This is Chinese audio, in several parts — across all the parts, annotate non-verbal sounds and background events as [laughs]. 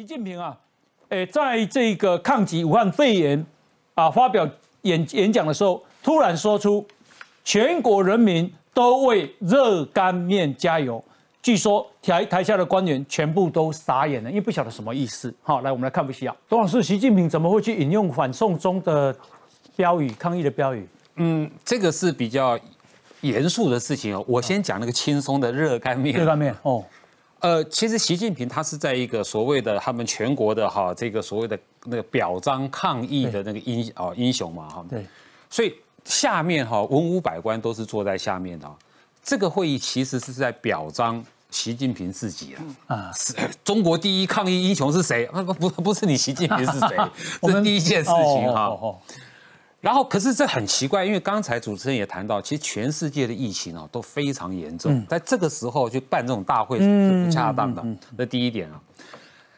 习近平啊，诶，在这个抗击武汉肺炎啊发表演演讲的时候，突然说出全国人民都为热干面加油。据说台台下的官员全部都傻眼了，因为不晓得什么意思。好，来我们来看不需要。董老师，习近平怎么会去引用反送中的标语、抗议的标语？嗯，这个是比较严肃的事情哦。我先讲那个轻松的热干面。热干面哦，呃，其实习近平他是在一个所谓的他们全国的哈这个所谓的那个表彰抗议的那个英啊英雄嘛哈。对。所以下面哈文武百官都是坐在下面的。这个会议其实是在表彰习近平自己啊，啊，是中国第一抗疫英雄是谁？不不不是你习近平是谁？[laughs] 这是第一件事情哈。然后，可是这很奇怪，因为刚才主持人也谈到，其实全世界的疫情啊都非常严重，在这个时候去办这种大会是不恰当的。这第一点啊。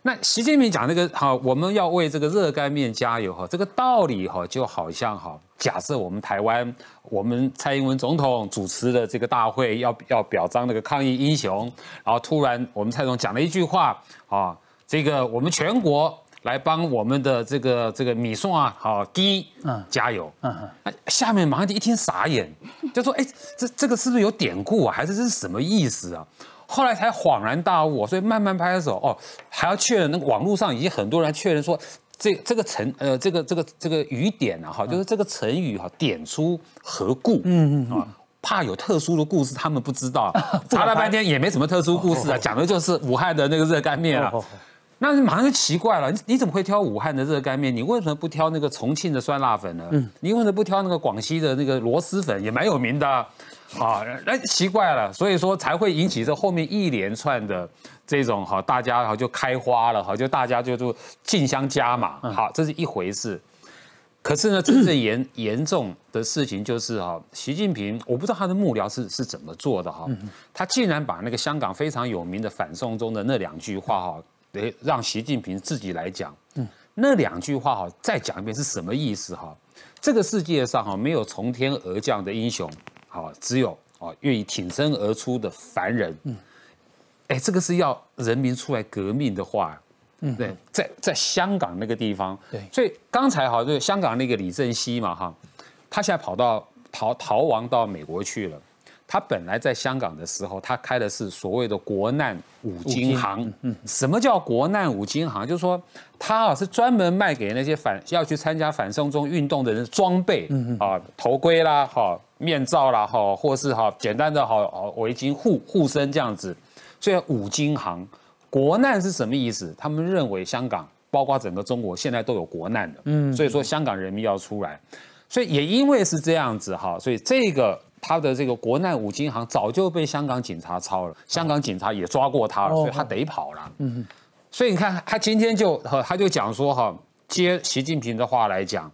那习近平讲那个哈，我们要为这个热干面加油哈，这个道理哈就好像哈，假设我们台湾我们蔡英文总统主持的这个大会要要表彰那个抗疫英雄，然后突然我们蔡总讲了一句话啊，这个我们全国来帮我们的这个这个米宋啊好滴嗯。加油。嗯嗯，那下面马上就一听傻眼，就说哎这这个是不是有典故啊，还是这是什么意思啊？后来才恍然大悟，所以慢慢拍的时候哦，还要确认。那个网络上已经很多人确认说，这这个成呃这个这个这个语点啊哈，就是这个成语哈，点出何故？嗯嗯啊，怕有特殊的故事，他们不知道，[laughs] 查了半天也没什么特殊故事啊，讲的就是武汉的那个热干面啊。那马上就奇怪了，你你怎么会挑武汉的热干面？你为什么不挑那个重庆的酸辣粉呢？嗯，你为什么不挑那个广西的那个螺蛳粉？也蛮有名的。啊，那奇怪了，所以说才会引起这后面一连串的这种哈，大家哈就开花了哈，就大家就就竞相加码，好，这是一回事。可是呢，真正严 [coughs] 严重的事情就是哈，习近平我不知道他的幕僚是是怎么做的哈，他竟然把那个香港非常有名的反送中的那两句话哈，诶，让习近平自己来讲，嗯。那两句话哈，再讲一遍是什么意思哈？这个世界上哈，没有从天而降的英雄。好，只有啊愿意挺身而出的凡人，嗯，哎，这个是要人民出来革命的话，嗯，对，在在香港那个地方，对，所以刚才哈，就是香港那个李正熙嘛，哈，他现在跑到逃逃亡到美国去了。他本来在香港的时候，他开的是所谓的国难五金行。嗯，什么叫国难五金行？就是说他啊是专门卖给那些反要去参加反送中运动的人装备，啊头盔啦，哈面罩啦，哈或是哈简单的哈围巾护护身这样子。所以五金行国难是什么意思？他们认为香港包括整个中国现在都有国难的，嗯，所以说香港人民要出来。所以也因为是这样子哈，所以这个。他的这个国难五金行早就被香港警察抄了，香港警察也抓过他了，所以他得跑了。嗯，所以你看，他今天就他就讲说哈，接习近平的话来讲，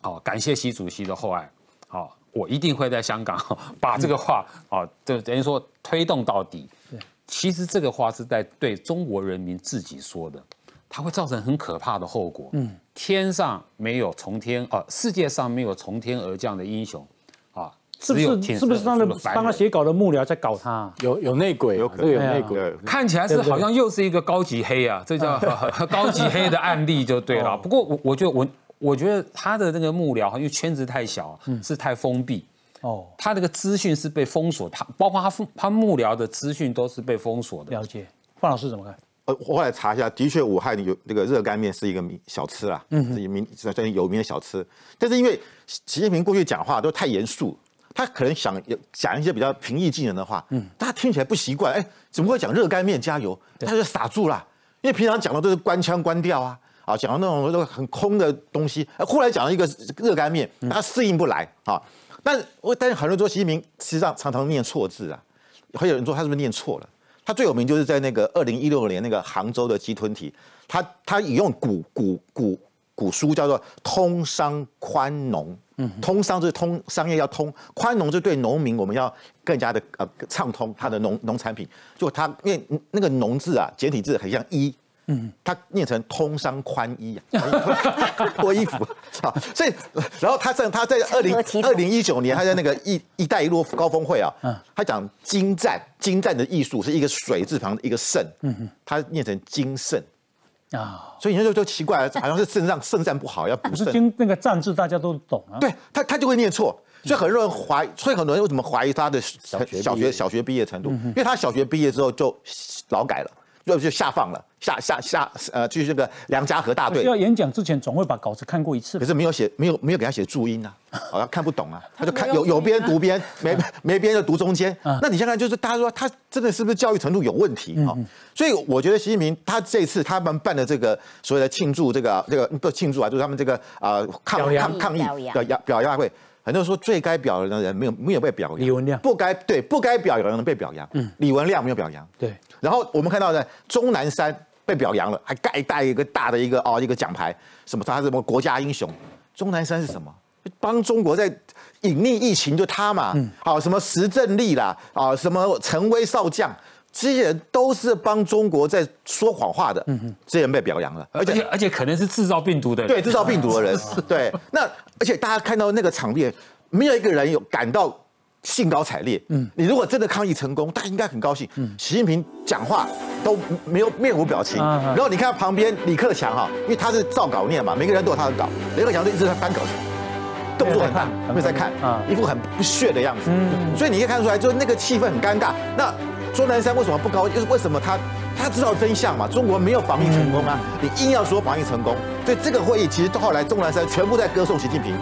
好，感谢习主席的厚爱，好，我一定会在香港 [laughs] 把这个话啊，就等于说推动到底。其实这个话是在对中国人民自己说的，它会造成很可怕的后果。嗯，天上没有从天啊，世界上没有从天而降的英雄。是不是是不是他的帮他写稿的幕僚在搞他？有有内鬼，有可能有内鬼，看起来是好像又是一个高级黑啊，这叫 [laughs] 高级黑的案例就对了。不过我我觉得我我觉得他的那个幕僚，因为圈子太小，是太封闭哦。他那个资讯是被封锁，他包括他他幕僚的资讯都是被封锁的。了解，范老师怎么看？呃，我后来查一下，的确武汉有那个热干面是一个名小吃啊，嗯，是名算有名的小吃。但是因为习近平过去讲话都太严肃。他可能想讲一些比较平易近人的话，嗯，大家听起来不习惯，哎，怎么会讲热干面加油？他就傻住了，因为平常讲的都是官腔官调啊，啊，讲的那种都很空的东西，忽然讲了一个热干面，他适应不来啊。但我但是很多人说习近平实际上常常念错字啊，还有人说他是不是念错了？他最有名就是在那个二零一六年那个杭州的鸡吞体，他他引用古古古古书叫做通商宽农。通商就是通商业要通，宽农就对农民我们要更加的呃畅通他的农农产品。就他因为那个农字啊，简体字很像一，嗯，他念成通商宽衣啊，脱衣服啊。所以然后他在他在二零二零一九年他在那个一一带一路高峰会啊，他讲精湛精湛的艺术是一个水字旁的一个盛，嗯他念成精盛。啊，所以你就就奇怪了，好像是肾脏肾脏不好要补肾。经那个战字大家都懂啊。对他他就会念错，所以很多人怀，所以很多人为什么怀疑他的小学小学小学毕业程度？因为他小学毕业之后就劳改了。就就下放了，下下下呃，就是这个梁家河大队要演讲之前总会把稿子看过一次，可是没有写，没有没有给他写注音啊，好像看不懂啊，[laughs] 他就看有有边读边，没 [laughs] 没边就读中间。那你现在就是大家说他真的是不是教育程度有问题啊？所以我觉得习近平他这次他们办的这个所谓的庆祝这个这个不庆祝啊，就是他们这个啊抗抗抗议表扬表扬会。很多人说最该表扬的人没有没有被表扬，李文亮不该对不该表扬的人被表扬，嗯，李文亮没有表扬，对。然后我们看到呢，钟南山被表扬了，还盖带一个大的一个哦一个奖牌，什么他是什么国家英雄？钟南山是什么？帮中国在隐匿疫情就他嘛，好什么石正丽啦，啊什么陈威少将，这些人都是帮中国在说谎话的，嗯哼，这些人被表扬了，而且而且可能是制造病毒的人，对，制造病毒的人，[laughs] 对，那。而且大家看到那个场面，没有一个人有感到兴高采烈。嗯，你如果真的抗议成功，大家应该很高兴。嗯，习近平讲话都没有面无表情。然后你看旁边李克强哈，因为他是照稿念嘛，每个人都有他的稿。李克强就一直在翻稿，动作很大，没有在看，一副很不屑的样子。嗯，所以你可以看出来，就是那个气氛很尴尬。那钟南山为什么不高？就是为什么他？他知道真相嘛？中国没有防疫成功啊！你硬要说防疫成功，所以这个会议其实到后来钟南山全部在歌颂习近平。